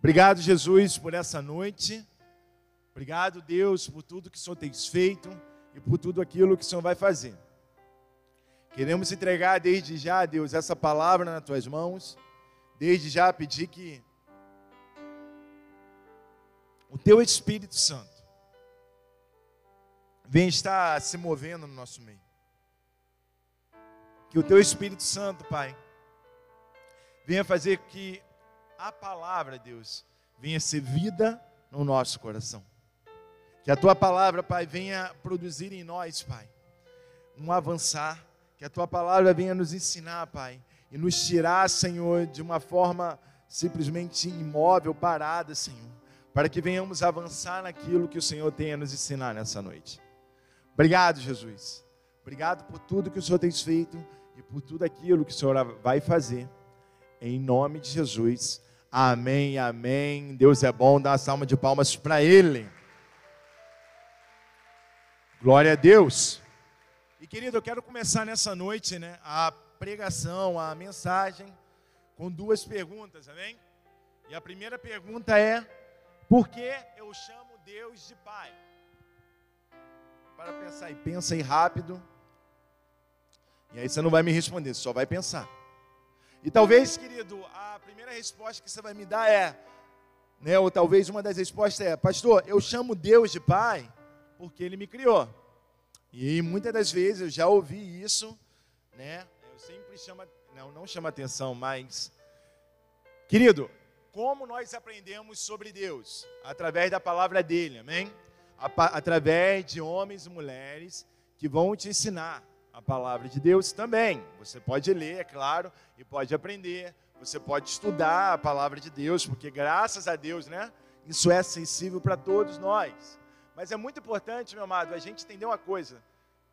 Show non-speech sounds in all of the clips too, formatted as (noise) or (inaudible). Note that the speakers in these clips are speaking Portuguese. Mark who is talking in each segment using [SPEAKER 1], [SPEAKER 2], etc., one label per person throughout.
[SPEAKER 1] Obrigado, Jesus, por essa noite. Obrigado, Deus, por tudo que o Senhor tem feito e por tudo aquilo que o Senhor vai fazer. Queremos entregar desde já, Deus, essa palavra nas tuas mãos. Desde já pedir que o teu Espírito Santo venha estar se movendo no nosso meio. Que o teu Espírito Santo, Pai, venha fazer que a palavra, Deus, venha ser vida no nosso coração. Que a tua palavra, Pai, venha produzir em nós, Pai, um avançar. Que a tua palavra venha nos ensinar, Pai, e nos tirar, Senhor, de uma forma simplesmente imóvel, parada, Senhor, para que venhamos avançar naquilo que o Senhor tem a nos ensinar nessa noite. Obrigado, Jesus. Obrigado por tudo que o Senhor tem feito e por tudo aquilo que o Senhor vai fazer. Em nome de Jesus. Amém, amém. Deus é bom. Dá uma salva de palmas para Ele. Glória a Deus. E querido, eu quero começar nessa noite, né, a pregação, a mensagem, com duas perguntas, amém? E a primeira pergunta é: por que eu chamo Deus de Pai? Para pensar aí, pensa aí rápido. E aí você não vai me responder, só vai pensar. E talvez, querido, a primeira resposta que você vai me dar é, né, ou talvez uma das respostas é, pastor, eu chamo Deus de Pai porque Ele me criou. E muitas das vezes eu já ouvi isso, né? Eu sempre chamo, não, não chama atenção, mas, querido, como nós aprendemos sobre Deus? Através da palavra dele, amém? Através de homens e mulheres que vão te ensinar a palavra de Deus também. Você pode ler, é claro, e pode aprender. Você pode estudar a palavra de Deus, porque graças a Deus, né? Isso é acessível para todos nós. Mas é muito importante, meu amado, a gente entender uma coisa.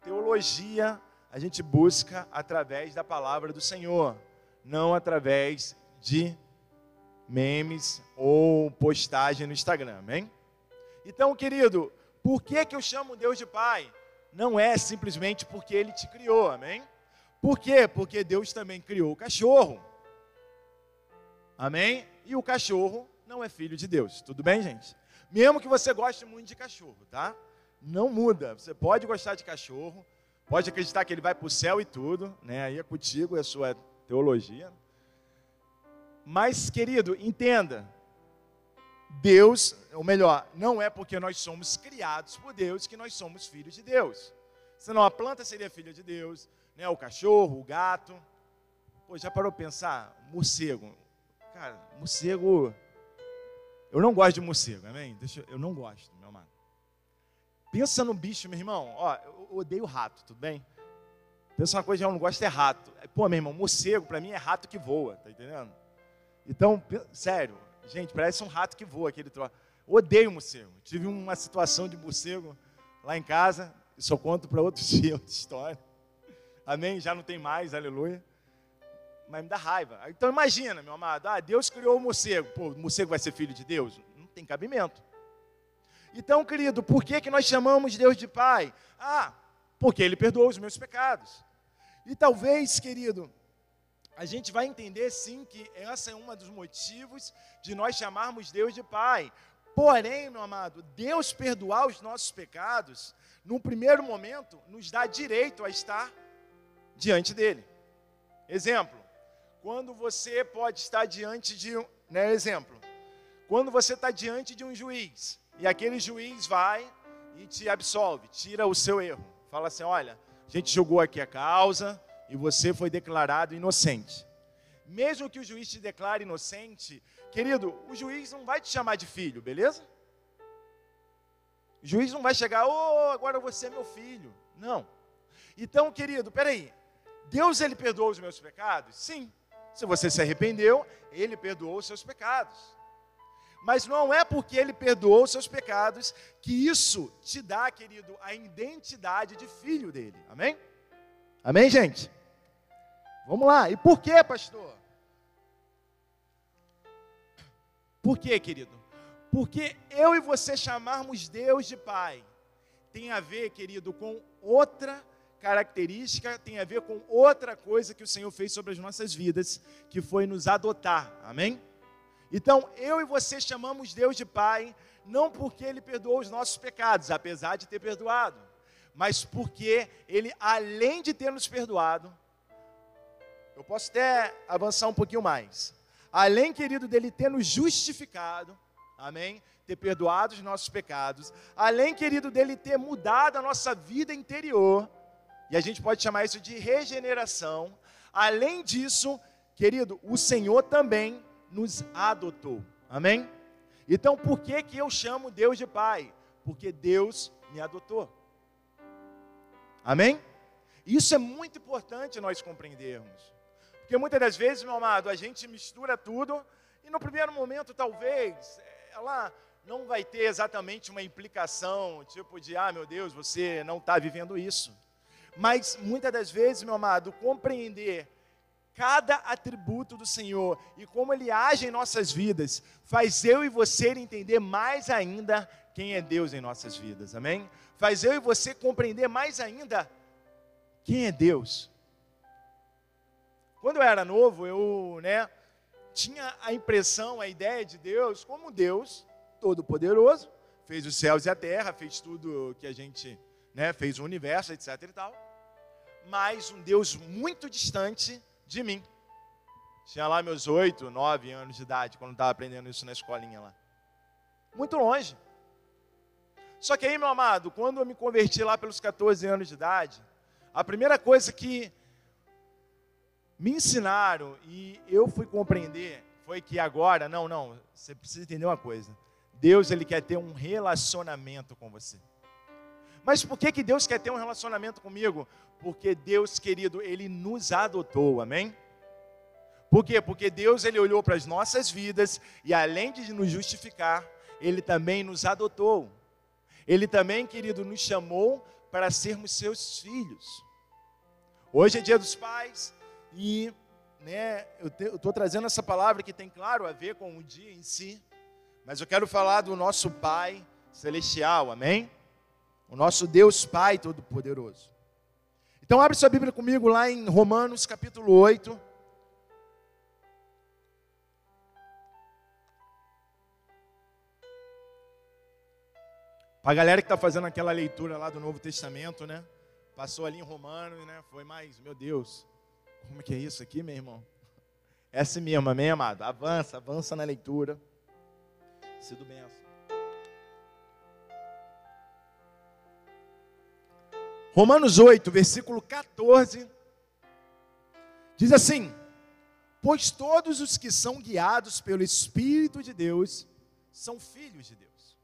[SPEAKER 1] Teologia a gente busca através da palavra do Senhor, não através de memes ou postagem no Instagram, amém? Então, querido, por que, que eu chamo Deus de Pai? Não é simplesmente porque ele te criou, amém? Por quê? Porque Deus também criou o cachorro. Amém? E o cachorro não é filho de Deus. Tudo bem, gente? Mesmo que você goste muito de cachorro, tá? Não muda. Você pode gostar de cachorro, pode acreditar que ele vai para o céu e tudo, né? Aí é contigo, é a sua teologia. Mas, querido, entenda. Deus, ou melhor, não é porque nós somos criados por Deus que nós somos filhos de Deus. Senão a planta seria filha de Deus, né? o cachorro, o gato. Pô, já parou pensar? Morcego. Cara, morcego. Eu não gosto de morcego, amém? Deixa, eu não gosto, meu amado. Pensa no bicho, meu irmão. Ó, eu odeio rato, tudo bem? Pensa uma coisa que eu não gosto é rato. Pô, meu irmão, morcego para mim é rato que voa, tá entendendo? Então, sério, Gente, parece um rato que voa aquele troço. Odeio morcego. Tive uma situação de morcego lá em casa. Eu conto para outro (laughs) dia, outra história. Amém? Já não tem mais, aleluia. Mas me dá raiva. Então imagina, meu amado. Ah, Deus criou o morcego. Pô, o morcego vai ser filho de Deus? Não tem cabimento. Então, querido, por que, que nós chamamos Deus de Pai? Ah, porque Ele perdoou os meus pecados. E talvez, querido, a gente vai entender sim que essa é um dos motivos de nós chamarmos Deus de Pai. Porém, meu amado, Deus perdoar os nossos pecados, num primeiro momento, nos dá direito a estar diante dele. Exemplo, quando você pode estar diante de um, né, exemplo, quando você está diante de um juiz e aquele juiz vai e te absolve, tira o seu erro, fala assim, olha, a gente julgou aqui a causa, e você foi declarado inocente. Mesmo que o juiz te declare inocente, querido, o juiz não vai te chamar de filho, beleza? O juiz não vai chegar, oh, agora você é meu filho. Não. Então, querido, peraí. Deus, ele perdoou os meus pecados? Sim. Se você se arrependeu, ele perdoou os seus pecados. Mas não é porque ele perdoou os seus pecados que isso te dá, querido, a identidade de filho dele. Amém? Amém, gente? Vamos lá. E por que, pastor? Por quê, querido? Porque eu e você chamarmos Deus de Pai tem a ver, querido, com outra característica, tem a ver com outra coisa que o Senhor fez sobre as nossas vidas, que foi nos adotar. Amém? Então, eu e você chamamos Deus de Pai, não porque Ele perdoou os nossos pecados, apesar de ter perdoado, mas porque Ele, além de ter nos perdoado, eu posso até avançar um pouquinho mais. Além, querido, dele ter nos justificado, amém? Ter perdoado os nossos pecados. Além, querido, dele ter mudado a nossa vida interior. E a gente pode chamar isso de regeneração. Além disso, querido, o Senhor também nos adotou. Amém? Então, por que, que eu chamo Deus de Pai? Porque Deus me adotou. Amém? Isso é muito importante nós compreendermos. Porque muitas das vezes, meu amado, a gente mistura tudo e no primeiro momento, talvez, ela não vai ter exatamente uma implicação, tipo de, ah, meu Deus, você não está vivendo isso. Mas muitas das vezes, meu amado, compreender cada atributo do Senhor e como Ele age em nossas vidas, faz eu e você entender mais ainda quem é Deus em nossas vidas, amém? Faz eu e você compreender mais ainda quem é Deus. Quando eu era novo, eu, né, tinha a impressão, a ideia de Deus como Deus todo-poderoso, fez os céus e a terra, fez tudo que a gente, né, fez o universo, etc e tal. Mas um Deus muito distante de mim. Tinha lá meus oito, nove anos de idade, quando estava aprendendo isso na escolinha lá. Muito longe. Só que aí, meu amado, quando eu me converti lá pelos 14 anos de idade, a primeira coisa que me ensinaram e eu fui compreender foi que agora, não, não, você precisa entender uma coisa. Deus ele quer ter um relacionamento com você. Mas por que, que Deus quer ter um relacionamento comigo? Porque Deus, querido, ele nos adotou, amém? Por quê? Porque Deus ele olhou para as nossas vidas e além de nos justificar, ele também nos adotou. Ele também, querido, nos chamou para sermos seus filhos. Hoje é dia dos pais, e né, eu estou trazendo essa palavra que tem, claro, a ver com o dia em si, mas eu quero falar do nosso Pai Celestial, amém? O nosso Deus Pai Todo-Poderoso. Então, abre sua Bíblia comigo lá em Romanos capítulo 8. Para a galera que está fazendo aquela leitura lá do Novo Testamento, né? Passou ali em Romanos, né? Foi mais, meu Deus, como é que é isso aqui, meu irmão? É assim mesmo, amém, amado? Avança, avança na leitura. Sido benção. Romanos 8, versículo 14, diz assim: Pois todos os que são guiados pelo Espírito de Deus são filhos de Deus.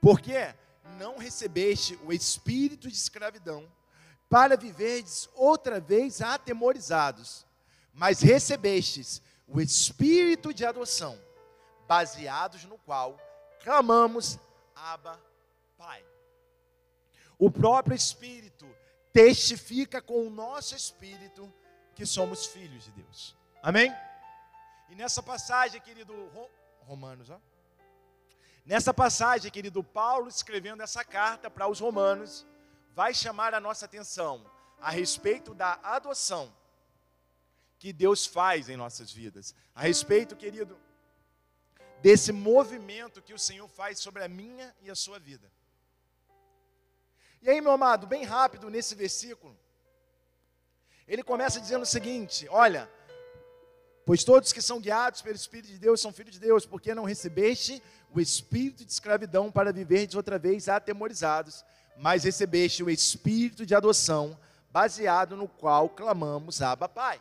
[SPEAKER 1] Porque não recebeste o espírito de escravidão para viverdes outra vez atemorizados, mas recebestes o espírito de adoção, baseados no qual clamamos Abba, Pai. O próprio Espírito testifica com o nosso espírito que somos filhos de Deus. Amém? E nessa passagem, querido Romanos, ó. Nessa passagem, querido Paulo escrevendo essa carta para os romanos, vai chamar a nossa atenção a respeito da adoção que Deus faz em nossas vidas. A respeito, querido, desse movimento que o Senhor faz sobre a minha e a sua vida. E aí, meu amado, bem rápido nesse versículo, ele começa dizendo o seguinte: Olha, pois todos que são guiados pelo Espírito de Deus são filhos de Deus, porque não recebeste o espírito de escravidão para viverdes outra vez atemorizados, mas recebeste o espírito de adoção, baseado no qual clamamos Abba Pai.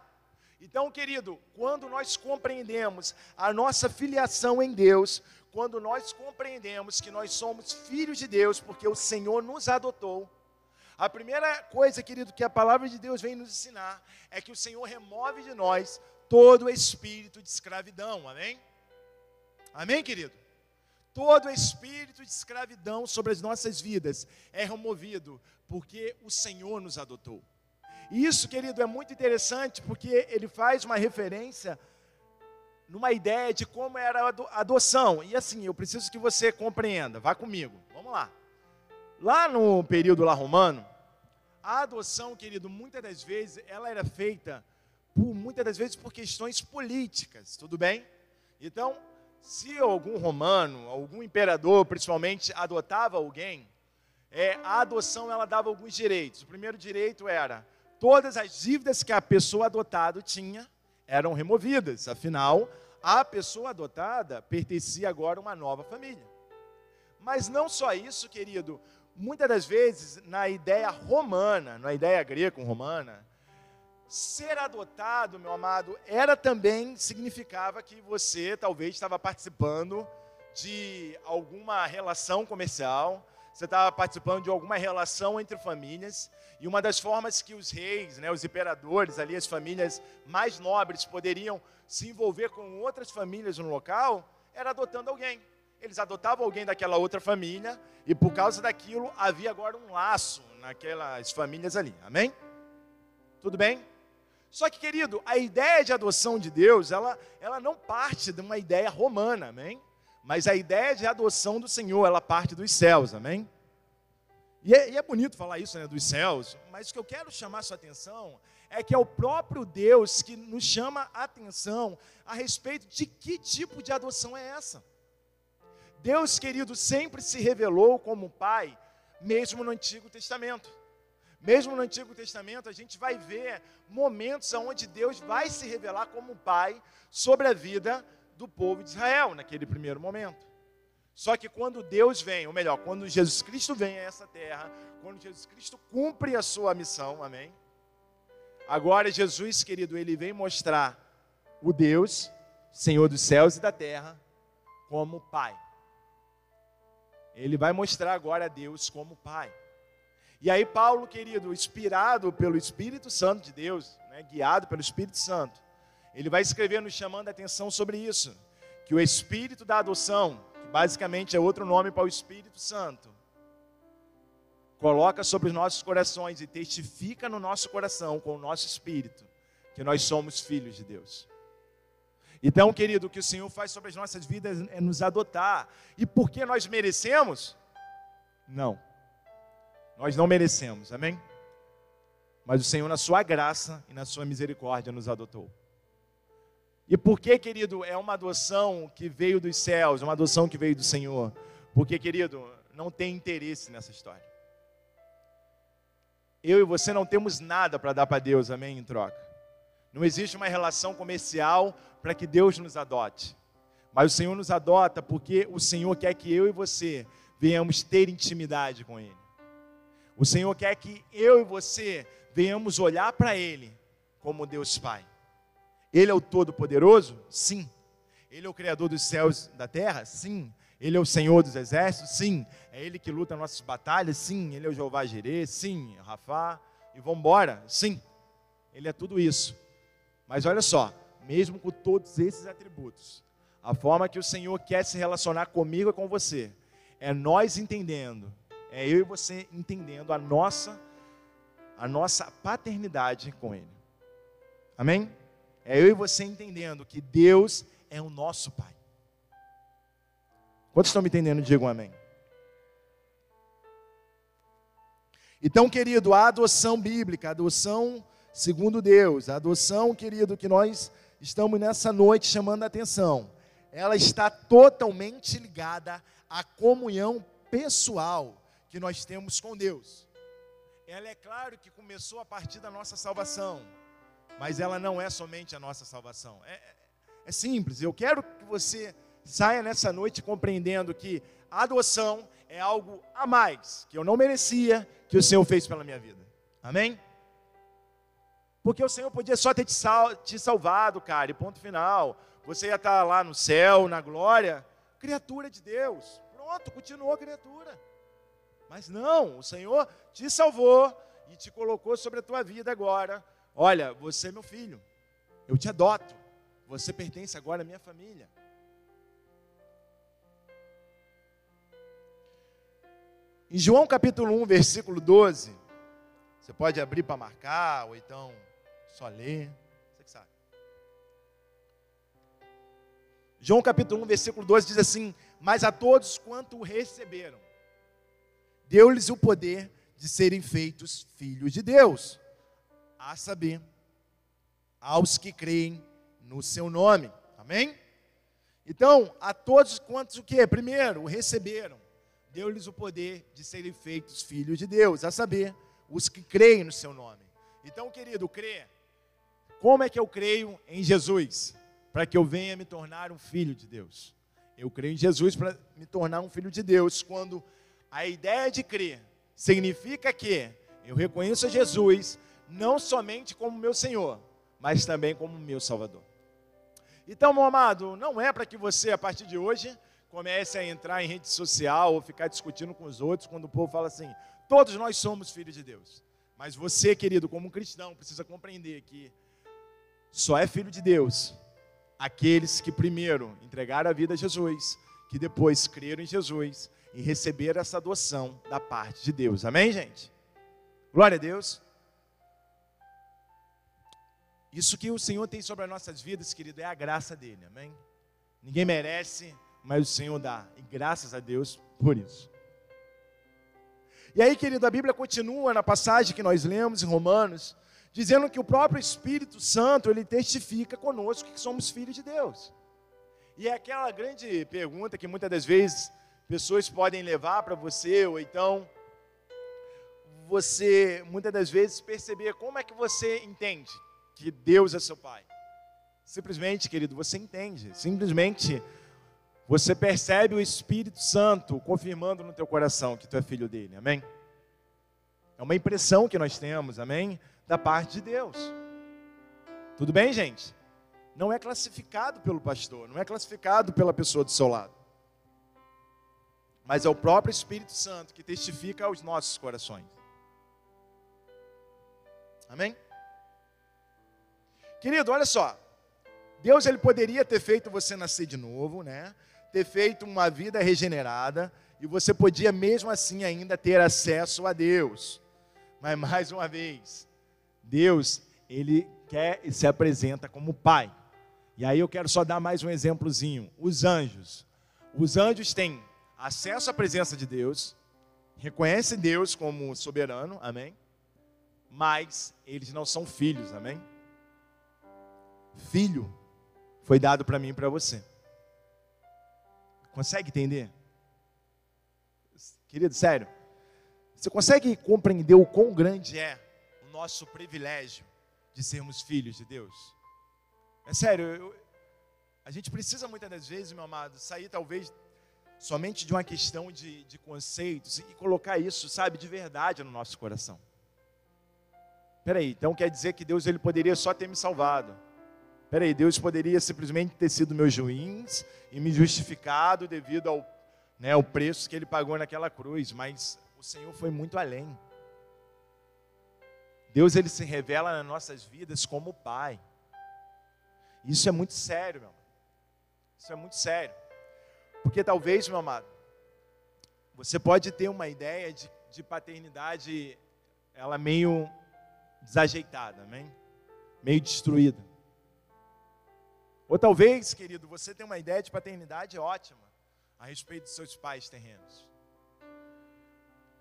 [SPEAKER 1] Então, querido, quando nós compreendemos a nossa filiação em Deus, quando nós compreendemos que nós somos filhos de Deus, porque o Senhor nos adotou, a primeira coisa, querido, que a palavra de Deus vem nos ensinar é que o Senhor remove de nós todo o espírito de escravidão, amém? Amém, querido? Todo espírito de escravidão sobre as nossas vidas é removido, porque o Senhor nos adotou. E isso, querido, é muito interessante, porque ele faz uma referência numa ideia de como era a adoção. E assim, eu preciso que você compreenda, vá comigo, vamos lá. Lá no período lá romano, a adoção, querido, muitas das vezes, ela era feita, por, muitas das vezes, por questões políticas, tudo bem? Então, se algum romano, algum imperador, principalmente, adotava alguém, é, a adoção ela dava alguns direitos. O primeiro direito era todas as dívidas que a pessoa adotada tinha eram removidas. Afinal, a pessoa adotada pertencia agora a uma nova família. Mas não só isso, querido. Muitas das vezes, na ideia romana, na ideia greco-romana, ser adotado, meu amado, era também significava que você talvez estava participando de alguma relação comercial, você estava participando de alguma relação entre famílias, e uma das formas que os reis, né, os imperadores, ali as famílias mais nobres poderiam se envolver com outras famílias no local, era adotando alguém. Eles adotavam alguém daquela outra família, e por causa daquilo havia agora um laço naquelas famílias ali. Amém? Tudo bem? Só que, querido, a ideia de adoção de Deus, ela, ela não parte de uma ideia romana, amém? Mas a ideia de adoção do Senhor, ela parte dos céus, amém? E é, e é bonito falar isso, né, dos céus, mas o que eu quero chamar sua atenção é que é o próprio Deus que nos chama a atenção a respeito de que tipo de adoção é essa. Deus, querido, sempre se revelou como Pai, mesmo no Antigo Testamento. Mesmo no Antigo Testamento, a gente vai ver momentos onde Deus vai se revelar como Pai sobre a vida do povo de Israel, naquele primeiro momento. Só que quando Deus vem, ou melhor, quando Jesus Cristo vem a essa terra, quando Jesus Cristo cumpre a sua missão, amém? Agora, Jesus, querido, ele vem mostrar o Deus, Senhor dos céus e da terra, como Pai. Ele vai mostrar agora a Deus como Pai. E aí, Paulo, querido, inspirado pelo Espírito Santo de Deus, né, guiado pelo Espírito Santo, ele vai escrever nos chamando a atenção sobre isso, que o Espírito da adoção, que basicamente é outro nome para o Espírito Santo, coloca sobre os nossos corações e testifica no nosso coração, com o nosso espírito, que nós somos filhos de Deus. Então, querido, o que o Senhor faz sobre as nossas vidas é nos adotar. E por que nós merecemos? Não. Nós não merecemos, amém? Mas o Senhor, na sua graça e na sua misericórdia, nos adotou. E por que, querido, é uma adoção que veio dos céus, uma adoção que veio do Senhor? Porque, querido, não tem interesse nessa história. Eu e você não temos nada para dar para Deus, amém? Em troca. Não existe uma relação comercial para que Deus nos adote. Mas o Senhor nos adota porque o Senhor quer que eu e você venhamos ter intimidade com Ele. O Senhor quer que eu e você venhamos olhar para Ele como Deus Pai. Ele é o Todo-Poderoso? Sim. Ele é o Criador dos céus e da terra? Sim. Ele é o Senhor dos exércitos? Sim. É Ele que luta nossas batalhas? Sim. Ele é o Jeová Jireh? Sim. Rafá? E vamos embora? Sim. Ele é tudo isso. Mas olha só, mesmo com todos esses atributos, a forma que o Senhor quer se relacionar comigo e com você é nós entendendo é eu e você entendendo a nossa a nossa paternidade com ele. Amém? É eu e você entendendo que Deus é o nosso pai. Quantos estão me entendendo? Digam amém. Então, querido, a adoção bíblica, a adoção segundo Deus, a adoção, querido, que nós estamos nessa noite chamando a atenção, ela está totalmente ligada à comunhão pessoal que nós temos com Deus. Ela é claro que começou a partir da nossa salvação, mas ela não é somente a nossa salvação. É, é, é simples. Eu quero que você saia nessa noite compreendendo que a adoção é algo a mais que eu não merecia, que o Senhor fez pela minha vida. Amém? Porque o Senhor podia só ter te, sal, te salvado, cara, e ponto final. Você ia estar lá no céu, na glória, criatura de Deus. Pronto, continuou criatura. Mas não, o Senhor te salvou e te colocou sobre a tua vida agora. Olha, você é meu filho, eu te adoto, você pertence agora à minha família. Em João capítulo 1, versículo 12, você pode abrir para marcar, ou então só ler, você que sabe. João capítulo 1, versículo 12 diz assim: Mas a todos quanto o receberam, deu-lhes o poder de serem feitos filhos de Deus, a saber, aos que creem no seu nome. Amém? Então, a todos quantos o que? Primeiro, receberam. Deu-lhes o poder de serem feitos filhos de Deus, a saber, os que creem no seu nome. Então, querido, crê. Como é que eu creio em Jesus? Para que eu venha me tornar um filho de Deus. Eu creio em Jesus para me tornar um filho de Deus. Quando a ideia de crer significa que eu reconheço Jesus não somente como meu Senhor, mas também como meu Salvador. Então, meu amado, não é para que você, a partir de hoje, comece a entrar em rede social ou ficar discutindo com os outros quando o povo fala assim: todos nós somos filhos de Deus. Mas você, querido, como cristão, precisa compreender que só é filho de Deus aqueles que primeiro entregaram a vida a Jesus, que depois creram em Jesus e receberam essa adoção da parte de Deus. Amém, gente? Glória a Deus. Isso que o Senhor tem sobre as nossas vidas, querido, é a graça dele, amém? Ninguém merece, mas o Senhor dá, e graças a Deus por isso. E aí, querido, a Bíblia continua na passagem que nós lemos em Romanos, dizendo que o próprio Espírito Santo, ele testifica conosco que somos filhos de Deus. E é aquela grande pergunta que muitas das vezes pessoas podem levar para você, ou então você, muitas das vezes, perceber como é que você entende que Deus é seu Pai. Simplesmente, querido, você entende. Simplesmente você percebe o Espírito Santo confirmando no teu coração que tu é filho dele. Amém? É uma impressão que nós temos, amém? Da parte de Deus. Tudo bem, gente? Não é classificado pelo pastor, não é classificado pela pessoa do seu lado. Mas é o próprio Espírito Santo que testifica aos nossos corações. Amém? Querido, olha só. Deus ele poderia ter feito você nascer de novo, né? Ter feito uma vida regenerada e você podia mesmo assim ainda ter acesso a Deus. Mas (laughs) mais uma vez, Deus, ele quer e se apresenta como Pai. E aí eu quero só dar mais um exemplozinho. Os anjos. Os anjos têm acesso à presença de Deus, reconhecem Deus como soberano, amém? Mas eles não são filhos, amém? filho foi dado para mim e para você. Consegue entender? Querido, sério. Você consegue compreender o quão grande é o nosso privilégio de sermos filhos de Deus? É sério, eu, a gente precisa muitas das vezes, meu amado, sair talvez somente de uma questão de, de conceitos e colocar isso, sabe, de verdade no nosso coração. Peraí, então quer dizer que Deus ele poderia só ter me salvado Peraí, Deus poderia simplesmente ter sido meu juiz e me justificado devido ao, né, ao preço que ele pagou naquela cruz, mas o Senhor foi muito além. Deus ele se revela nas nossas vidas como Pai. Isso é muito sério, meu amado. Isso é muito sério. Porque talvez, meu amado, você pode ter uma ideia de, de paternidade, ela meio desajeitada, amém? meio destruída. Ou talvez, querido, você tenha uma ideia de paternidade ótima a respeito dos seus pais terrenos.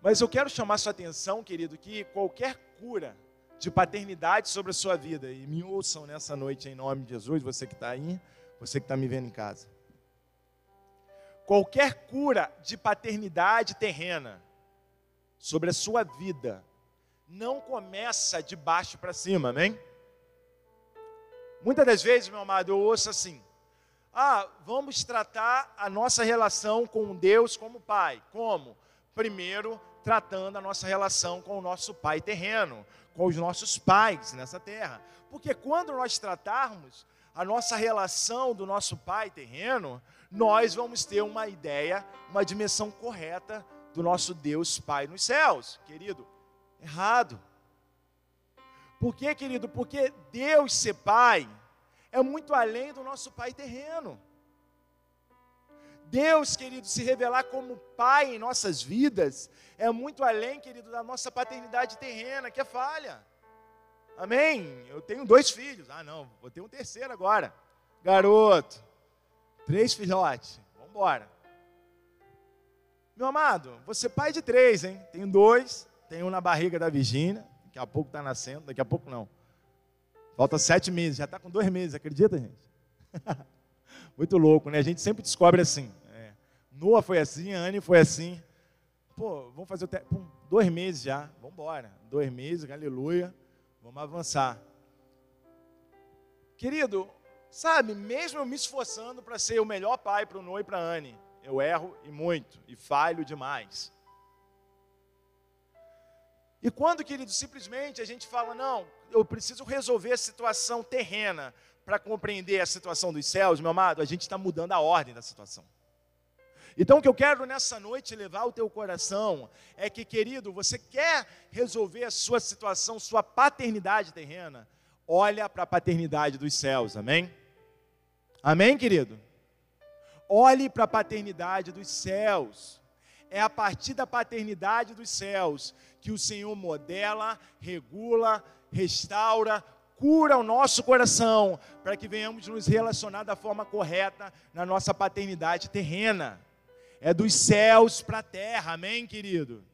[SPEAKER 1] Mas eu quero chamar sua atenção, querido, que qualquer cura de paternidade sobre a sua vida, e me ouçam nessa noite em nome de Jesus, você que está aí, você que está me vendo em casa. Qualquer cura de paternidade terrena sobre a sua vida não começa de baixo para cima, amém? Muitas das vezes, meu amado, eu ouço assim: ah, vamos tratar a nossa relação com Deus como Pai. Como? Primeiro, tratando a nossa relação com o nosso Pai terreno, com os nossos pais nessa terra. Porque quando nós tratarmos a nossa relação do nosso Pai terreno, nós vamos ter uma ideia, uma dimensão correta do nosso Deus Pai nos céus. Querido, errado. Por quê, querido? Porque Deus ser Pai é muito além do nosso Pai terreno. Deus, querido, se revelar como Pai em nossas vidas é muito além, querido, da nossa paternidade terrena, que é falha. Amém? Eu tenho dois filhos. Ah, não, vou ter um terceiro agora. Garoto. Três filhotes. Vamos embora. Meu amado, você é pai de três, hein? Tenho dois. Tenho um na barriga da Virgínia. Daqui a pouco está nascendo, daqui a pouco não. Falta sete meses, já está com dois meses, acredita, gente? (laughs) Muito louco, né? A gente sempre descobre assim. Noah foi assim, Anne foi assim. Pô, vamos fazer o te... Pum, dois meses já. Vamos embora. Dois meses, aleluia. Vamos avançar. Querido, sabe, mesmo eu me esforçando para ser o melhor pai para o Noah e para a Anne, eu erro e muito, e falho demais. E quando, querido, simplesmente a gente fala, não, eu preciso resolver a situação terrena para compreender a situação dos céus, meu amado, a gente está mudando a ordem da situação. Então, o que eu quero nessa noite levar ao teu coração é que, querido, você quer resolver a sua situação, sua paternidade terrena, olha para a paternidade dos céus, amém? Amém, querido? Olhe para a paternidade dos céus. É a partir da paternidade dos céus que o Senhor modela, regula, restaura, cura o nosso coração, para que venhamos nos relacionar da forma correta na nossa paternidade terrena. É dos céus para a terra, amém, querido?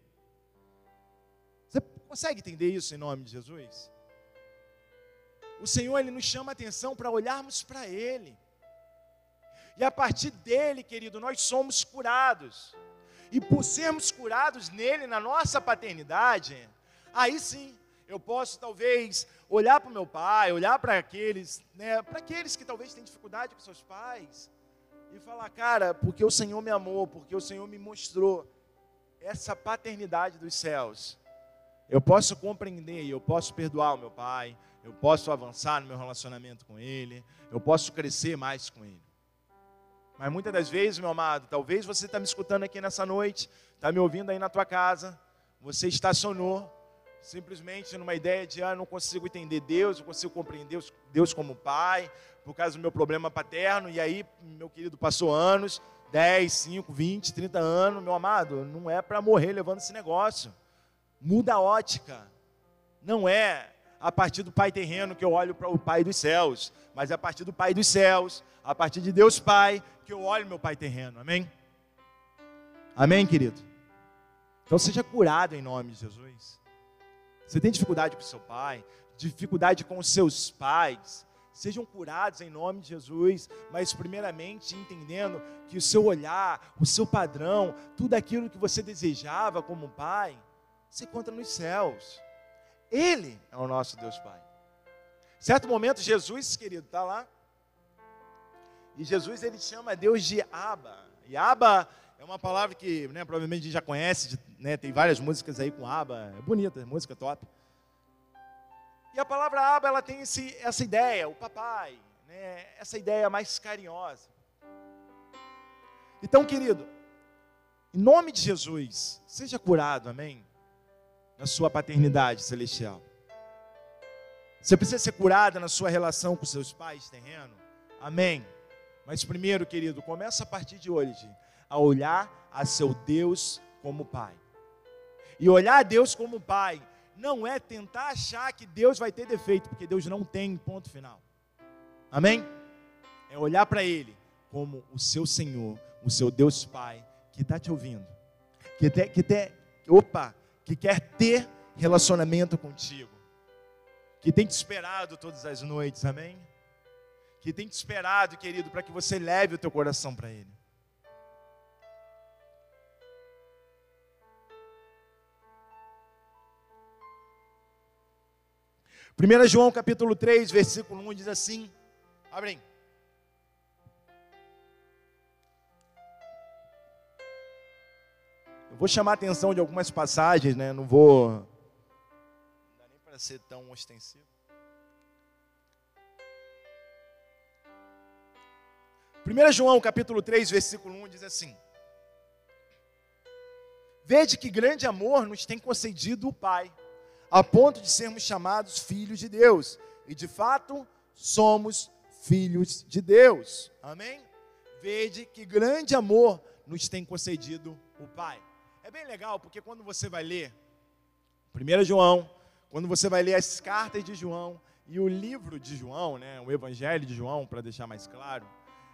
[SPEAKER 1] Você consegue entender isso em nome de Jesus? O Senhor ele nos chama a atenção para olharmos para Ele. E a partir dele, querido, nós somos curados. E por sermos curados nele, na nossa paternidade, aí sim, eu posso talvez olhar para o meu pai, olhar para aqueles, né, para aqueles que talvez têm dificuldade com seus pais, e falar, cara, porque o Senhor me amou, porque o Senhor me mostrou essa paternidade dos céus. Eu posso compreender, eu posso perdoar o meu pai, eu posso avançar no meu relacionamento com ele, eu posso crescer mais com ele. Mas muitas das vezes, meu amado, talvez você está me escutando aqui nessa noite, está me ouvindo aí na tua casa, você estacionou simplesmente numa ideia de, ah, não consigo entender Deus, não consigo compreender Deus como Pai, por causa do meu problema paterno, e aí, meu querido, passou anos, 10, 5, 20, 30 anos, meu amado, não é para morrer levando esse negócio. Muda a ótica. Não é a partir do Pai terreno que eu olho para o Pai dos céus, mas é a partir do Pai dos céus, a partir de Deus Pai, que eu olho meu Pai terreno. Amém? Amém, querido? Então seja curado em nome de Jesus. Você tem dificuldade com seu pai, dificuldade com os seus pais, sejam curados em nome de Jesus, mas primeiramente entendendo que o seu olhar, o seu padrão, tudo aquilo que você desejava como pai, se encontra nos céus. Ele é o nosso Deus Pai. Certo momento, Jesus, querido, está lá. E Jesus ele chama Deus de Abba. E Abba é uma palavra que né, provavelmente a gente já conhece, né, tem várias músicas aí com Abba, é bonita, música top. E a palavra Abba ela tem esse, essa ideia, o papai, né, essa ideia mais carinhosa. Então, querido, em nome de Jesus, seja curado, amém? Na sua paternidade celestial. Você precisa ser curada na sua relação com seus pais terreno, amém? Mas primeiro, querido, começa a partir de hoje a olhar a seu Deus como Pai. E olhar a Deus como Pai não é tentar achar que Deus vai ter defeito, porque Deus não tem ponto final. Amém? É olhar para Ele como o seu Senhor, o seu Deus Pai, que está te ouvindo, que, te, que, te, opa, que quer ter relacionamento contigo, que tem te esperado todas as noites, amém? que tem te esperado, querido, para que você leve o teu coração para Ele. Primeira João capítulo 3, versículo 1 diz assim: Abrem. Eu vou chamar a atenção de algumas passagens, né? Não vou. Não dá nem para ser tão ostensivo. 1 João capítulo 3, versículo 1 diz assim: Vede que grande amor nos tem concedido o Pai, a ponto de sermos chamados filhos de Deus, e de fato somos filhos de Deus. Amém? Vede que grande amor nos tem concedido o Pai. É bem legal, porque quando você vai ler 1 João, quando você vai ler as cartas de João e o livro de João, né, o Evangelho de João, para deixar mais claro,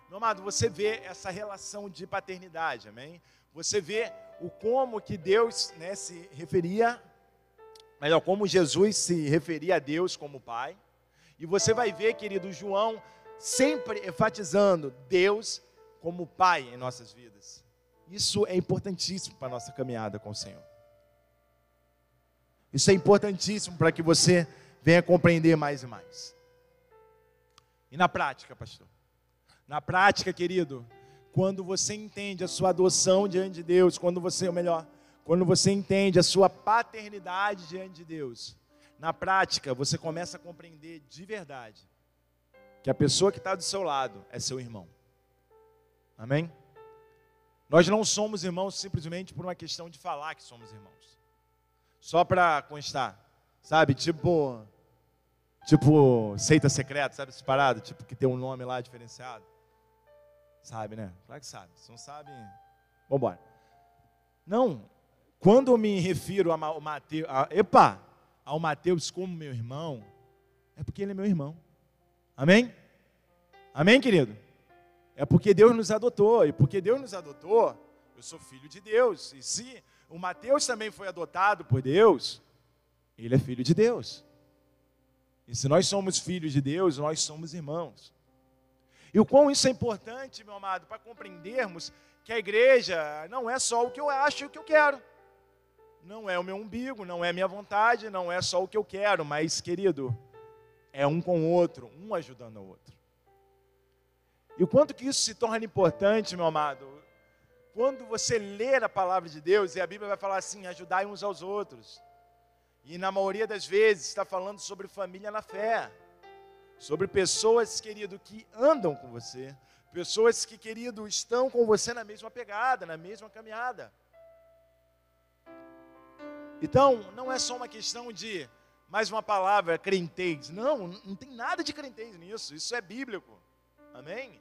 [SPEAKER 1] meu amado, você vê essa relação de paternidade, amém? Você vê o como que Deus né, se referia, melhor, como Jesus se referia a Deus como Pai. E você vai ver, querido, João sempre enfatizando Deus como Pai em nossas vidas. Isso é importantíssimo para a nossa caminhada com o Senhor. Isso é importantíssimo para que você venha compreender mais e mais. E na prática, pastor? Na prática, querido, quando você entende a sua adoção diante de Deus, quando você, ou melhor, quando você entende a sua paternidade diante de Deus, na prática você começa a compreender de verdade que a pessoa que está do seu lado é seu irmão. Amém? Nós não somos irmãos simplesmente por uma questão de falar que somos irmãos. Só para constar, sabe? Tipo, tipo seita secreta, sabe essa parada? Tipo que tem um nome lá diferenciado. Sabe, né? Claro que sabe. Se não sabe, vambora. Não, quando eu me refiro ao Mateus, a, epa, ao Mateus como meu irmão, é porque ele é meu irmão. Amém? Amém, querido? É porque Deus nos adotou. E porque Deus nos adotou, eu sou filho de Deus. E se o Mateus também foi adotado por Deus, ele é filho de Deus. E se nós somos filhos de Deus, nós somos irmãos. E o quão isso é importante, meu amado, para compreendermos que a igreja não é só o que eu acho e o que eu quero. Não é o meu umbigo, não é minha vontade, não é só o que eu quero, mas, querido, é um com o outro, um ajudando o outro. E o quanto que isso se torna importante, meu amado, quando você ler a palavra de Deus, e a Bíblia vai falar assim: ajudai uns aos outros. E na maioria das vezes está falando sobre família na fé, sobre pessoas, querido, que andam com você, pessoas que, querido, estão com você na mesma pegada, na mesma caminhada. Então, não é só uma questão de mais uma palavra, crentez. Não, não tem nada de crentez nisso. Isso é bíblico. Amém?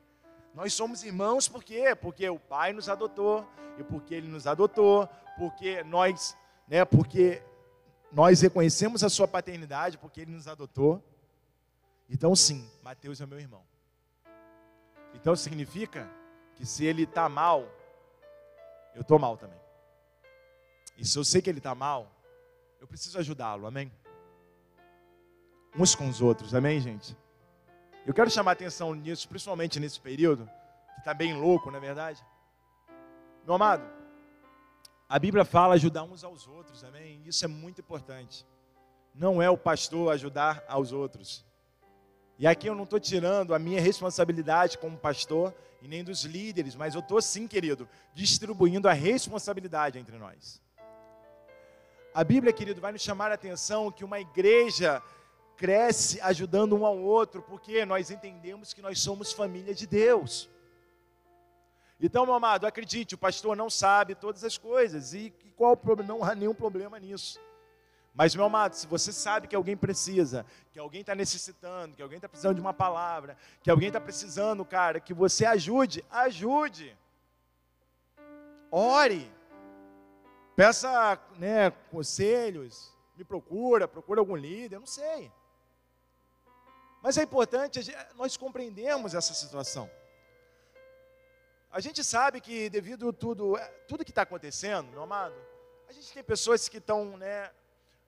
[SPEAKER 1] Nós somos irmãos por quê? Porque o Pai nos adotou e porque ele nos adotou, porque nós, né, porque nós reconhecemos a sua paternidade, porque ele nos adotou. Então, sim, Mateus é meu irmão. Então significa que se ele está mal, eu estou mal também. E se eu sei que ele está mal, eu preciso ajudá-lo, amém? Uns com os outros, amém, gente? Eu quero chamar atenção nisso, principalmente nesse período, que está bem louco, não é verdade? Meu amado, a Bíblia fala ajudar uns aos outros, amém? Isso é muito importante. Não é o pastor ajudar aos outros. E aqui eu não estou tirando a minha responsabilidade como pastor e nem dos líderes, mas eu estou sim, querido, distribuindo a responsabilidade entre nós. A Bíblia, querido, vai nos chamar a atenção que uma igreja cresce ajudando um ao outro, porque nós entendemos que nós somos família de Deus. Então, meu amado, acredite, o pastor não sabe todas as coisas, e qual problema? Não há nenhum problema nisso. Mas, meu amado, se você sabe que alguém precisa, que alguém está necessitando, que alguém está precisando de uma palavra, que alguém está precisando, cara, que você ajude, ajude. Ore. Peça né, conselhos, me procura, procura algum líder, eu não sei. Mas é importante nós compreendemos essa situação. A gente sabe que devido a tudo, é, tudo que está acontecendo, meu amado, a gente tem pessoas que estão né,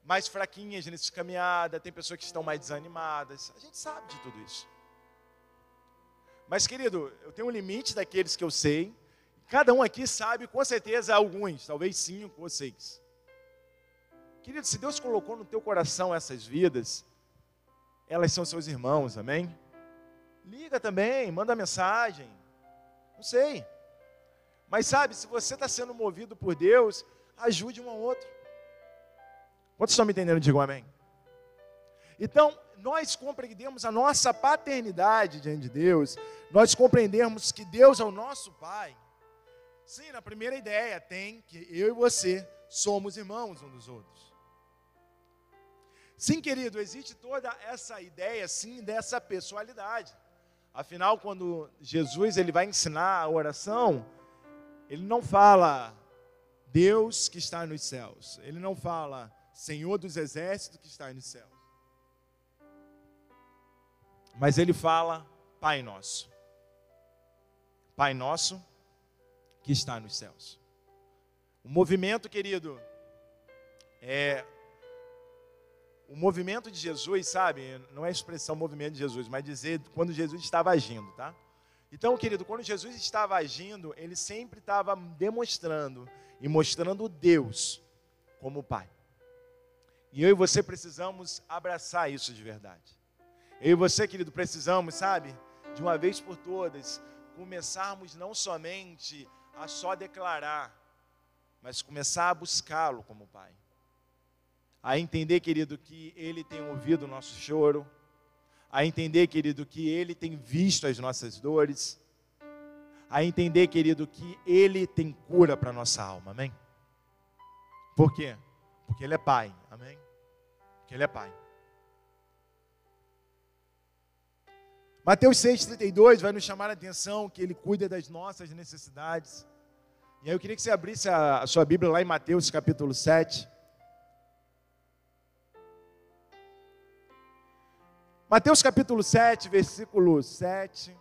[SPEAKER 1] mais fraquinhas nessa caminhada, tem pessoas que estão mais desanimadas. A gente sabe de tudo isso. Mas, querido, eu tenho um limite daqueles que eu sei, Cada um aqui sabe, com certeza, alguns, talvez cinco ou seis. Querido, se Deus colocou no teu coração essas vidas, elas são seus irmãos, amém? Liga também, manda mensagem. Não sei. Mas sabe, se você está sendo movido por Deus, ajude um ao outro. Quantos estão me entendendo? Digam amém. Então, nós compreendemos a nossa paternidade diante de Deus, nós compreendemos que Deus é o nosso Pai, Sim, na primeira ideia tem que eu e você somos irmãos uns dos outros. Sim, querido, existe toda essa ideia, sim, dessa pessoalidade. Afinal, quando Jesus ele vai ensinar a oração, ele não fala Deus que está nos céus. Ele não fala Senhor dos exércitos que está nos céus. Mas ele fala Pai nosso. Pai nosso que está nos céus. O movimento, querido, é o movimento de Jesus, sabe? Não é expressão movimento de Jesus, mas dizer quando Jesus estava agindo, tá? Então, querido, quando Jesus estava agindo, ele sempre estava demonstrando e mostrando Deus como Pai. E eu e você precisamos abraçar isso de verdade. Eu e você, querido, precisamos, sabe, de uma vez por todas, começarmos não somente a só declarar, mas começar a buscá-lo como Pai. A entender, querido, que Ele tem ouvido o nosso choro, a entender, querido, que Ele tem visto as nossas dores, a entender, querido, que Ele tem cura para a nossa alma, amém? Por quê? Porque Ele é Pai, amém? Porque Ele é Pai. Mateus 6,32 vai nos chamar a atenção que Ele cuida das nossas necessidades. E aí eu queria que você abrisse a, a sua Bíblia lá em Mateus capítulo 7. Mateus capítulo 7, versículo 7.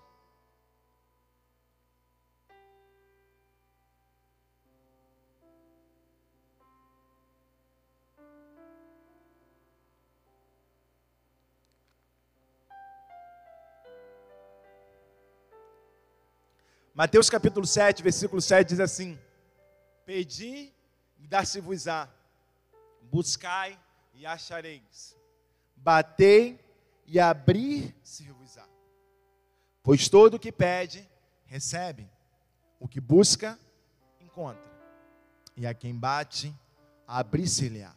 [SPEAKER 1] Mateus capítulo 7, versículo 7 diz assim: Pedi e dar-se-vos-á, buscai e achareis, batei e abrir-se-vos-á. Pois todo o que pede, recebe, o que busca, encontra, e a quem bate, abrir-se-lhe-á.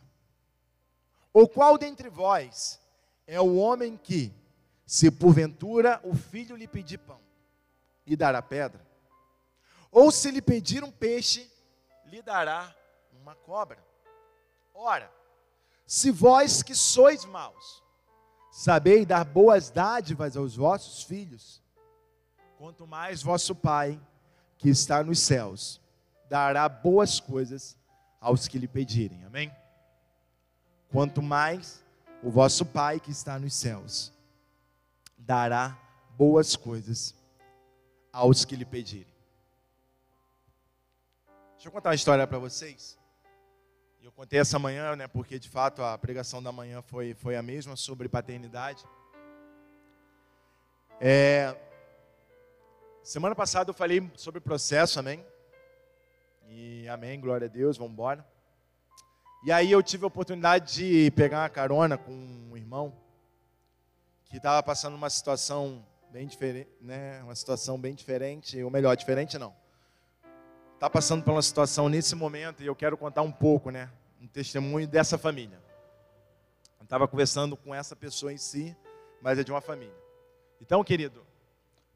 [SPEAKER 1] Ou qual dentre vós é o homem que, se porventura o filho lhe pedir pão, lhe dará pedra? Ou se lhe pedir um peixe, lhe dará uma cobra? Ora, se vós que sois maus, Sabei dar boas dádivas aos vossos filhos, quanto mais vosso Pai, que está nos céus, dará boas coisas aos que lhe pedirem. Amém? Quanto mais o vosso Pai, que está nos céus, dará boas coisas aos que lhe pedirem. Deixa eu contar uma história para vocês. Eu contei essa manhã, né, porque de fato a pregação da manhã foi, foi a mesma sobre paternidade. É, semana passada eu falei sobre processo, amém? E amém, glória a Deus, vamos embora. E aí eu tive a oportunidade de pegar uma carona com um irmão que estava passando uma situação bem diferente, né? Uma situação bem diferente, ou melhor, diferente não está passando por uma situação nesse momento e eu quero contar um pouco, né? Um testemunho dessa família. Eu estava conversando com essa pessoa em si, mas é de uma família. Então, querido,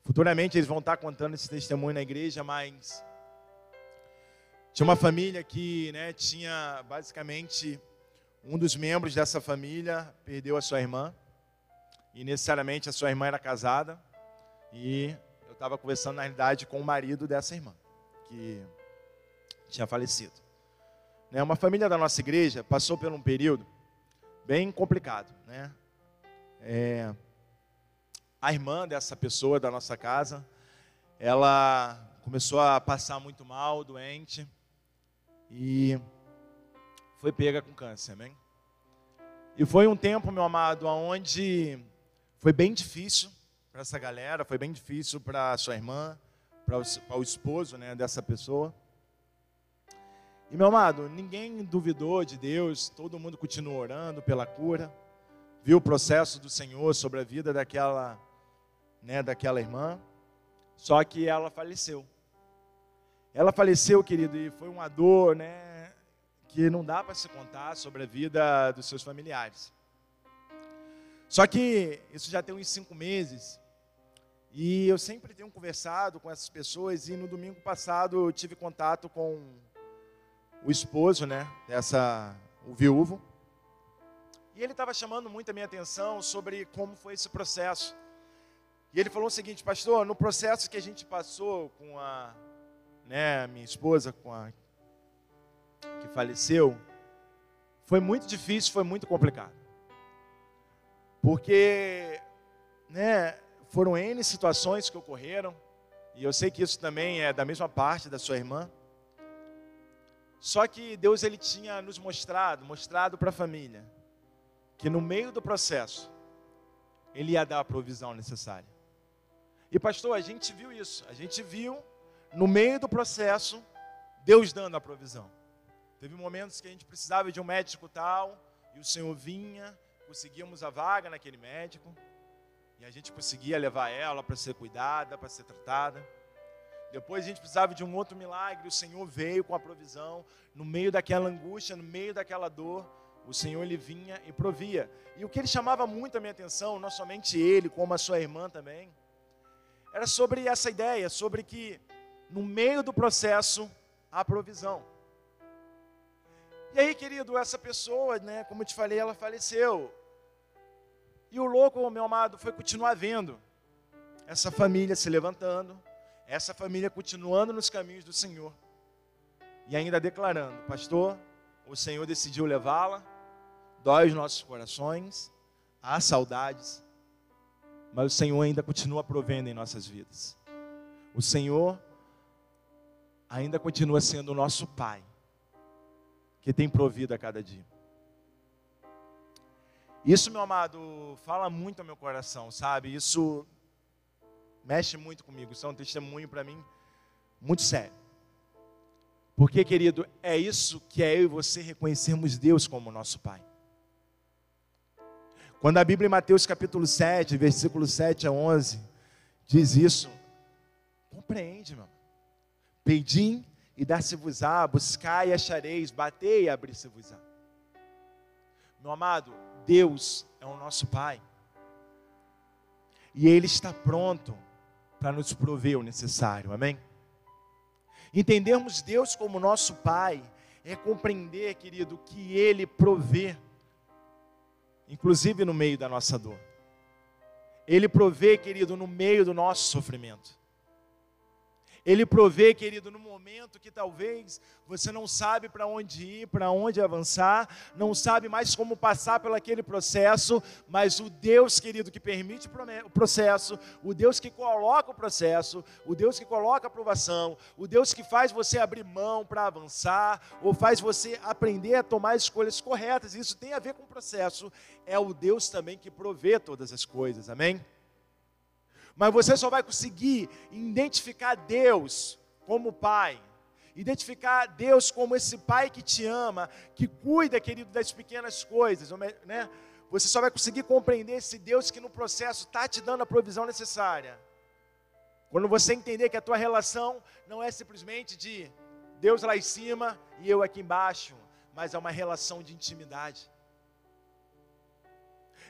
[SPEAKER 1] futuramente eles vão estar contando esse testemunho na igreja, mas tinha uma família que, né, tinha basicamente um dos membros dessa família perdeu a sua irmã e necessariamente a sua irmã era casada e eu estava conversando na realidade com o marido dessa irmã que tinha falecido. Né, uma família da nossa igreja passou por um período bem complicado. Né? É, a irmã dessa pessoa da nossa casa, ela começou a passar muito mal, doente, e foi pega com câncer, amém? E foi um tempo, meu amado, onde foi bem difícil para essa galera, foi bem difícil para sua irmã, para o, esposo né, dessa pessoa. E meu amado, ninguém duvidou de Deus, todo mundo continuou orando pela cura, viu o processo do Senhor sobre a vida daquela, né, daquela irmã, só que ela faleceu. Ela faleceu, querido, e foi uma dor, né, que não dá para se contar sobre a vida dos seus familiares. Só que isso já tem uns cinco meses, e eu sempre tenho conversado com essas pessoas e no domingo passado eu tive contato com o esposo, né, dessa o viúvo. E ele estava chamando muito a minha atenção sobre como foi esse processo. E ele falou o seguinte, pastor, no processo que a gente passou com a, né, minha esposa, com a que faleceu, foi muito difícil, foi muito complicado. Porque, né, foram N situações que ocorreram, e eu sei que isso também é da mesma parte da sua irmã. Só que Deus ele tinha nos mostrado, mostrado para a família, que no meio do processo, Ele ia dar a provisão necessária. E pastor, a gente viu isso, a gente viu no meio do processo, Deus dando a provisão. Teve momentos que a gente precisava de um médico tal, e o Senhor vinha, conseguíamos a vaga naquele médico, e a gente conseguia levar ela para ser cuidada, para ser tratada. Depois a gente precisava de um outro milagre, o Senhor veio com a provisão, no meio daquela angústia, no meio daquela dor, o Senhor ele vinha e provia. E o que ele chamava muito a minha atenção, não somente ele, como a sua irmã também, era sobre essa ideia, sobre que no meio do processo há provisão. E aí, querido, essa pessoa, né, como eu te falei, ela faleceu. E o louco, meu amado, foi continuar vendo essa família se levantando, essa família continuando nos caminhos do Senhor. E ainda declarando: Pastor, o Senhor decidiu levá-la, dói os nossos corações, há saudades, mas o Senhor ainda continua provendo em nossas vidas. O Senhor ainda continua sendo o nosso Pai, que tem provido a cada dia. Isso, meu amado, fala muito ao meu coração, sabe? Isso mexe muito comigo. Isso é um testemunho para mim muito sério. Porque, querido, é isso que é eu e você reconhecermos Deus como nosso Pai. Quando a Bíblia em Mateus capítulo 7, versículo 7 a 11, diz isso, compreende, meu. Pedim e dar-se-vos-á, buscai e achareis, batei e abrir-se-vos-á. Meu amado, Deus é o nosso Pai. E Ele está pronto para nos prover o necessário, amém? Entendermos Deus como nosso Pai é compreender, querido, que Ele provê, inclusive no meio da nossa dor. Ele provê, querido, no meio do nosso sofrimento. Ele provê, querido, no momento que talvez você não sabe para onde ir, para onde avançar, não sabe mais como passar pelo aquele processo, mas o Deus, querido, que permite o processo, o Deus que coloca o processo, o Deus que coloca a aprovação, o Deus que faz você abrir mão para avançar, ou faz você aprender a tomar escolhas corretas, isso tem a ver com o processo, é o Deus também que provê todas as coisas, amém? Mas você só vai conseguir identificar Deus como Pai. Identificar Deus como esse Pai que te ama, que cuida, querido, das pequenas coisas, né? Você só vai conseguir compreender esse Deus que no processo está te dando a provisão necessária. Quando você entender que a tua relação não é simplesmente de Deus lá em cima e eu aqui embaixo, mas é uma relação de intimidade.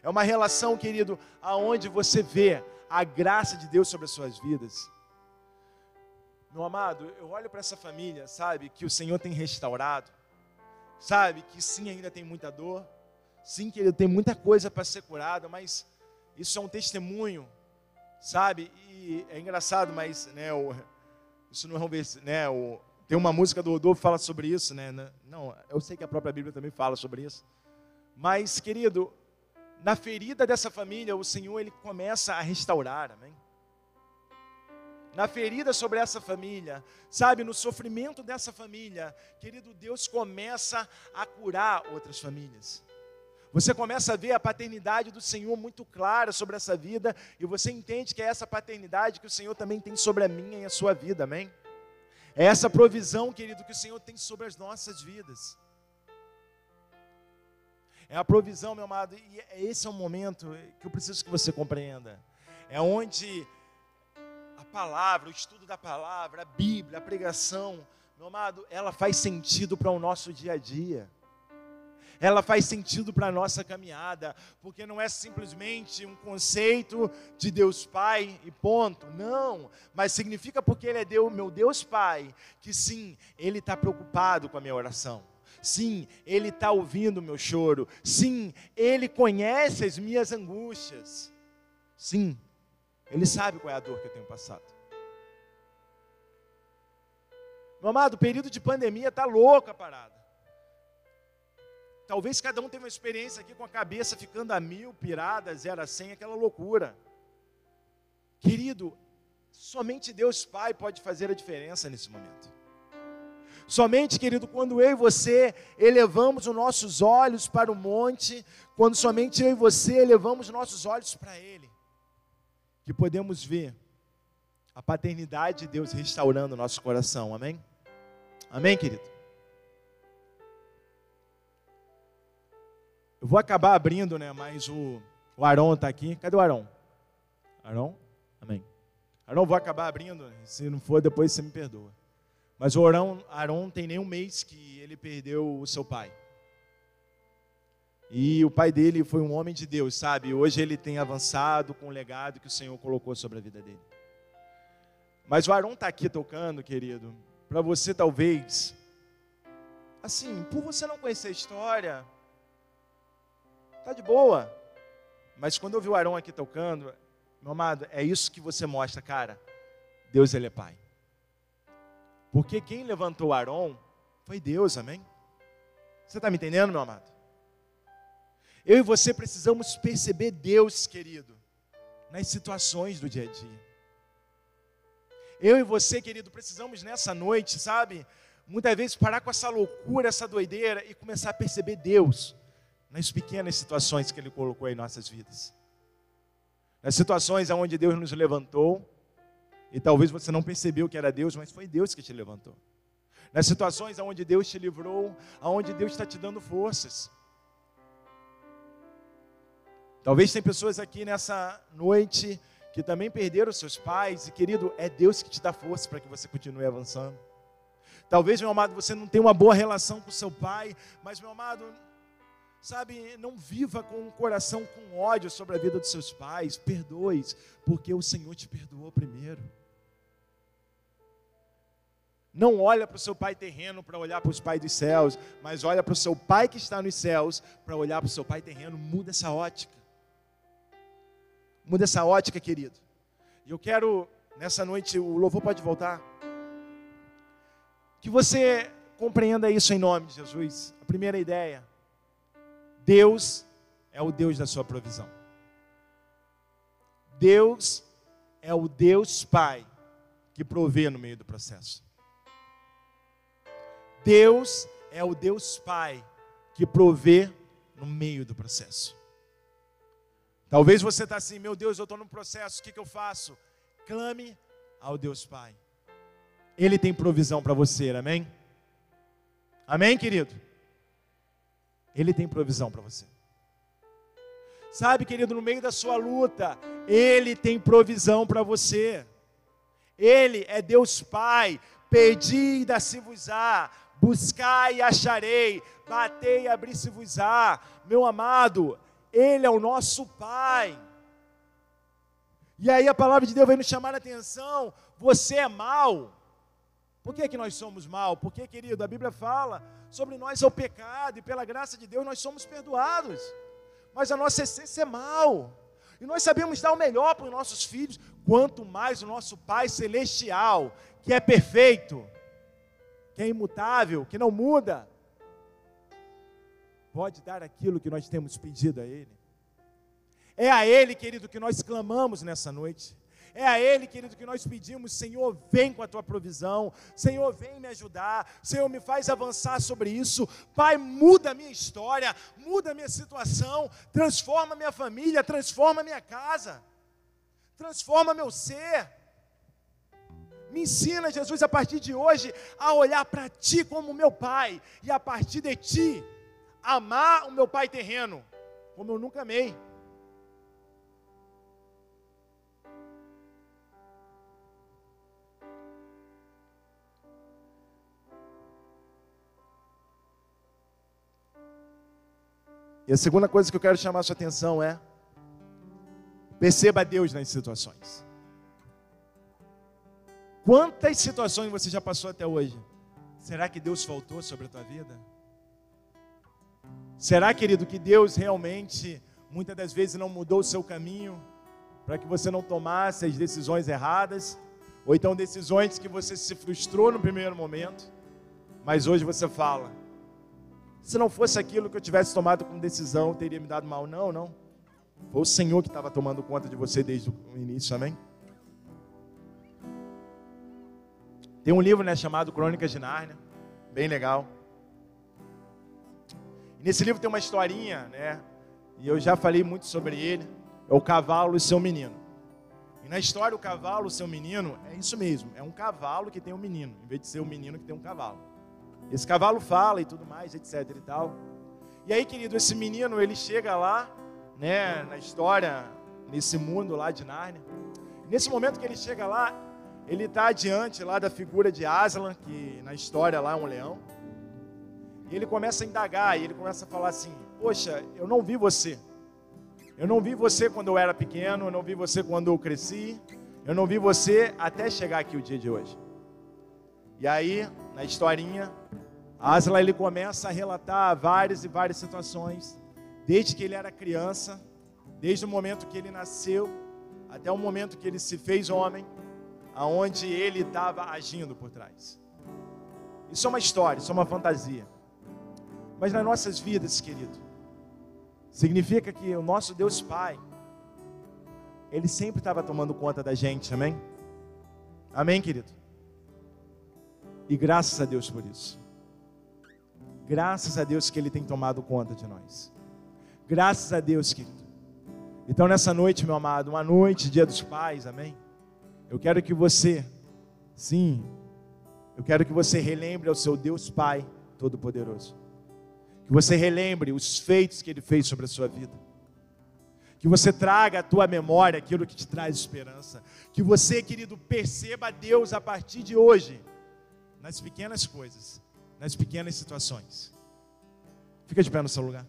[SPEAKER 1] É uma relação, querido, aonde você vê a graça de Deus sobre as suas vidas. Meu amado, eu olho para essa família, sabe, que o Senhor tem restaurado, sabe, que sim, ainda tem muita dor, sim, que ele tem muita coisa para ser curada, mas isso é um testemunho, sabe, e é engraçado, mas, né, o, isso não é um né, o, tem uma música do Rodolfo que fala sobre isso, né, não, eu sei que a própria Bíblia também fala sobre isso, mas, querido, na ferida dessa família, o Senhor ele começa a restaurar, amém? Na ferida sobre essa família, sabe, no sofrimento dessa família, querido Deus começa a curar outras famílias. Você começa a ver a paternidade do Senhor muito clara sobre essa vida, e você entende que é essa paternidade que o Senhor também tem sobre a minha e a sua vida, amém? É essa provisão, querido, que o Senhor tem sobre as nossas vidas. É a provisão, meu amado, e é, esse é o momento que eu preciso que você compreenda. É onde a palavra, o estudo da palavra, a Bíblia, a pregação, meu amado, ela faz sentido para o nosso dia a dia. Ela faz sentido para a nossa caminhada, porque não é simplesmente um conceito de Deus Pai e ponto. Não, mas significa porque Ele é Deus, meu Deus Pai, que sim, Ele está preocupado com a minha oração. Sim, Ele está ouvindo o meu choro. Sim, Ele conhece as minhas angústias. Sim, Ele sabe qual é a dor que eu tenho passado. Meu amado, o período de pandemia está louco a parada. Talvez cada um tenha uma experiência aqui com a cabeça ficando a mil, pirada, zero a cem, aquela loucura. Querido, somente Deus Pai pode fazer a diferença nesse momento. Somente, querido, quando eu e você elevamos os nossos olhos para o monte, quando somente eu e você elevamos nossos olhos para Ele, que podemos ver a paternidade de Deus restaurando o nosso coração. Amém? Amém, querido? Eu vou acabar abrindo, né? Mas o, o Arão está aqui. Cadê o Arão? Arão? Amém. Arão, vou acabar abrindo. Se não for, depois você me perdoa. Mas o Arão, Arão tem nem um mês que ele perdeu o seu pai. E o pai dele foi um homem de Deus, sabe? Hoje ele tem avançado com o legado que o Senhor colocou sobre a vida dele. Mas o Arão está aqui tocando, querido, para você talvez, assim, por você não conhecer a história, tá de boa. Mas quando eu vi o Arão aqui tocando, meu amado, é isso que você mostra, cara. Deus ele é pai. Porque quem levantou Arão foi Deus, amém? Você está me entendendo, meu amado? Eu e você precisamos perceber Deus, querido, nas situações do dia a dia. Eu e você, querido, precisamos nessa noite, sabe? Muitas vezes parar com essa loucura, essa doideira e começar a perceber Deus nas pequenas situações que Ele colocou em nossas vidas. Nas situações onde Deus nos levantou, e talvez você não percebeu que era Deus, mas foi Deus que te levantou. Nas situações onde Deus te livrou, aonde Deus está te dando forças. Talvez tem pessoas aqui nessa noite que também perderam seus pais, e querido, é Deus que te dá força para que você continue avançando. Talvez, meu amado, você não tenha uma boa relação com seu pai, mas, meu amado, sabe, não viva com um coração com ódio sobre a vida dos seus pais, perdoe, porque o Senhor te perdoou primeiro. Não olha para o seu pai terreno para olhar para os pais dos céus, mas olha para o seu pai que está nos céus para olhar para o seu pai terreno. Muda essa ótica. Muda essa ótica, querido. E eu quero, nessa noite, o louvor pode voltar. Que você compreenda isso em nome de Jesus. A primeira ideia: Deus é o Deus da sua provisão. Deus é o Deus Pai que provê no meio do processo. Deus é o Deus Pai que provê no meio do processo. Talvez você está assim, meu Deus, eu estou num processo, o que, que eu faço? Clame ao Deus Pai. Ele tem provisão para você, amém? Amém, querido? Ele tem provisão para você. Sabe, querido, no meio da sua luta, Ele tem provisão para você. Ele é Deus Pai. Pedi e dá-se-vos-á, buscai e acharei, batei e abri-se-vos-á. Meu amado, ele é o nosso Pai. E aí a palavra de Deus vai nos chamar a atenção. Você é mal. Por que, que nós somos mal? Porque, querido, a Bíblia fala sobre nós é o pecado, e pela graça de Deus nós somos perdoados. Mas a nossa essência é mal. E nós sabemos dar o melhor para os nossos filhos, quanto mais o nosso Pai Celestial, que é perfeito, que é imutável, que não muda, pode dar aquilo que nós temos pedido a Ele. É a Ele, querido, que nós clamamos nessa noite. É a Ele, querido, que nós pedimos: Senhor, vem com a tua provisão. Senhor, vem me ajudar. Senhor, me faz avançar sobre isso. Pai, muda a minha história, muda a minha situação, transforma minha família, transforma minha casa, transforma meu ser. Me ensina, Jesus, a partir de hoje, a olhar para Ti como meu Pai, e a partir de Ti, amar o meu pai terreno, como eu nunca amei. E a segunda coisa que eu quero chamar a sua atenção é: perceba Deus nas situações. Quantas situações você já passou até hoje? Será que Deus faltou sobre a tua vida? Será, querido, que Deus realmente, muitas das vezes, não mudou o seu caminho para que você não tomasse as decisões erradas? Ou então decisões que você se frustrou no primeiro momento, mas hoje você fala: se não fosse aquilo que eu tivesse tomado como decisão, teria me dado mal. Não, não. Foi o Senhor que estava tomando conta de você desde o início, amém? Tem um livro né, chamado Crônicas de Nárnia. bem legal. E nesse livro tem uma historinha, né? E eu já falei muito sobre ele. É o cavalo e seu menino. E na história, o cavalo e seu menino é isso mesmo. É um cavalo que tem um menino, em vez de ser um menino que tem um cavalo. Esse cavalo fala e tudo mais, etc e tal. E aí, querido, esse menino, ele chega lá, né, na história, nesse mundo lá de Nárnia. Nesse momento que ele chega lá, ele está diante lá da figura de Aslan, que na história lá é um leão. E ele começa a indagar, e ele começa a falar assim: Poxa, eu não vi você. Eu não vi você quando eu era pequeno, eu não vi você quando eu cresci, eu não vi você até chegar aqui o dia de hoje. E aí, na historinha, Aslan ele começa a relatar várias e várias situações, desde que ele era criança, desde o momento que ele nasceu, até o momento que ele se fez homem, aonde ele estava agindo por trás. Isso é uma história, isso é uma fantasia. Mas nas nossas vidas, querido, significa que o nosso Deus Pai, Ele sempre estava tomando conta da gente, amém? Amém, querido? E graças a Deus por isso. Graças a Deus que Ele tem tomado conta de nós. Graças a Deus, querido. Então, nessa noite, meu amado, uma noite, dia dos pais, amém? Eu quero que você, sim, eu quero que você relembre ao seu Deus Pai Todo-Poderoso. Que você relembre os feitos que Ele fez sobre a sua vida. Que você traga à tua memória aquilo que te traz esperança. Que você, querido, perceba Deus a partir de hoje, nas pequenas coisas, nas pequenas situações. Fica de pé no seu lugar.